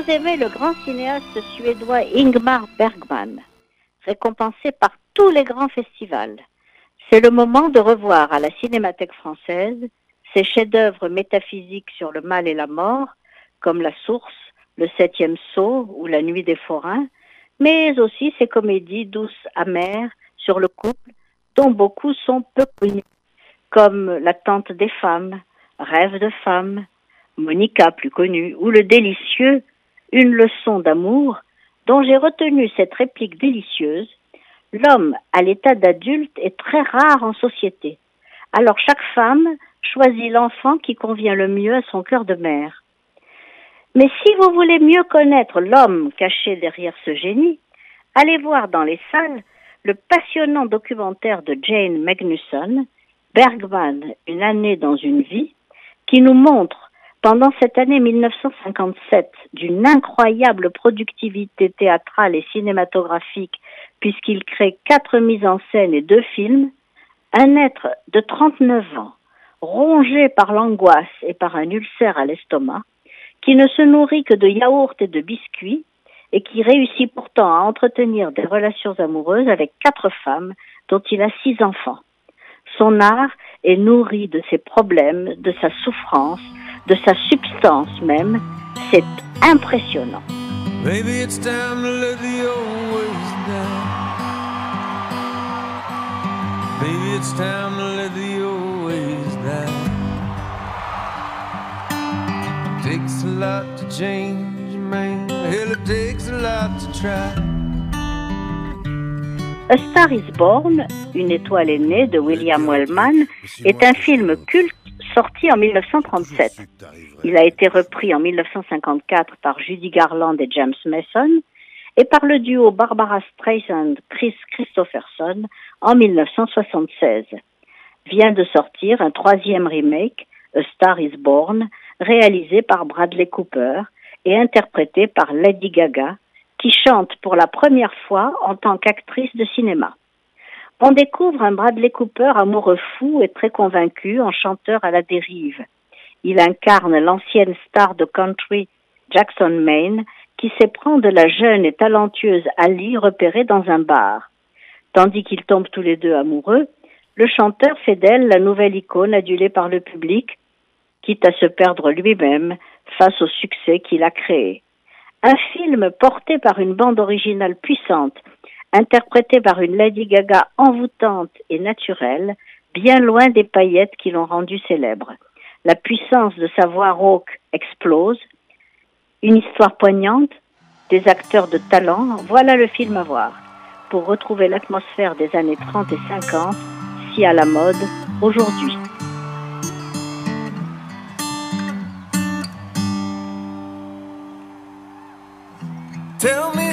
vous aimez le grand cinéaste suédois Ingmar Bergman, récompensé par tous les grands festivals, c'est le moment de revoir à la Cinémathèque française ses chefs-d'œuvre métaphysiques sur le mal et la mort, comme La Source, Le Septième Saut ou La Nuit des Forains, mais aussi ses comédies douces amères sur le couple, dont beaucoup sont peu connues, comme La Tante des femmes, Rêve de femme, Monica plus connue, ou le délicieux Une leçon d'amour, dont j'ai retenu cette réplique délicieuse. L'homme à l'état d'adulte est très rare en société. Alors chaque femme choisit l'enfant qui convient le mieux à son cœur de mère. Mais si vous voulez mieux connaître l'homme caché derrière ce génie, allez voir dans les salles le passionnant documentaire de Jane Magnusson, Bergman, Une année dans une vie, qui nous montre pendant cette année 1957 d'une incroyable productivité théâtrale et cinématographique puisqu'il crée quatre mises en scène et deux films, un être de 39 ans, rongé par l'angoisse et par un ulcère à l'estomac, qui ne se nourrit que de yaourts et de biscuits, et qui réussit pourtant à entretenir des relations amoureuses avec quatre femmes dont il a six enfants. Son art est nourri de ses problèmes, de sa souffrance, de sa substance même. C'est impressionnant. Maybe it's time to let the old ways down. Maybe it's time to let the old ways down. Takes a lot to change, man. Hell, it takes a lot to try. A Star is Born, Une étoile est née de William Wellman, est un film culte sorti en 1937. Il a été repris en 1954 par Judy Garland et James Mason et par le duo Barbara Streisand-Chris Christopherson en 1976. Vient de sortir un troisième remake, A Star is Born, réalisé par Bradley Cooper et interprété par Lady Gaga, qui chante pour la première fois en tant qu'actrice de cinéma. On découvre un Bradley Cooper amoureux fou et très convaincu en chanteur à la dérive. Il incarne l'ancienne star de country Jackson Maine qui s'éprend de la jeune et talentueuse Ali repérée dans un bar. Tandis qu'ils tombent tous les deux amoureux, le chanteur fait d'elle la nouvelle icône adulée par le public, quitte à se perdre lui-même face au succès qu'il a créé. Un film porté par une bande originale puissante, interprétée par une Lady Gaga envoûtante et naturelle, bien loin des paillettes qui l'ont rendue célèbre. La puissance de sa voix rauque explose. Une histoire poignante, des acteurs de talent, voilà le film à voir. Pour retrouver l'atmosphère des années 30 et 50, si à la mode aujourd'hui. Tell me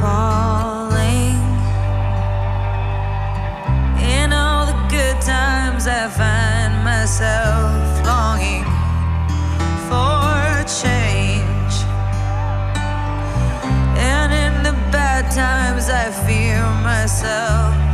Falling. In all the good times, I find myself longing for change. And in the bad times, I fear myself.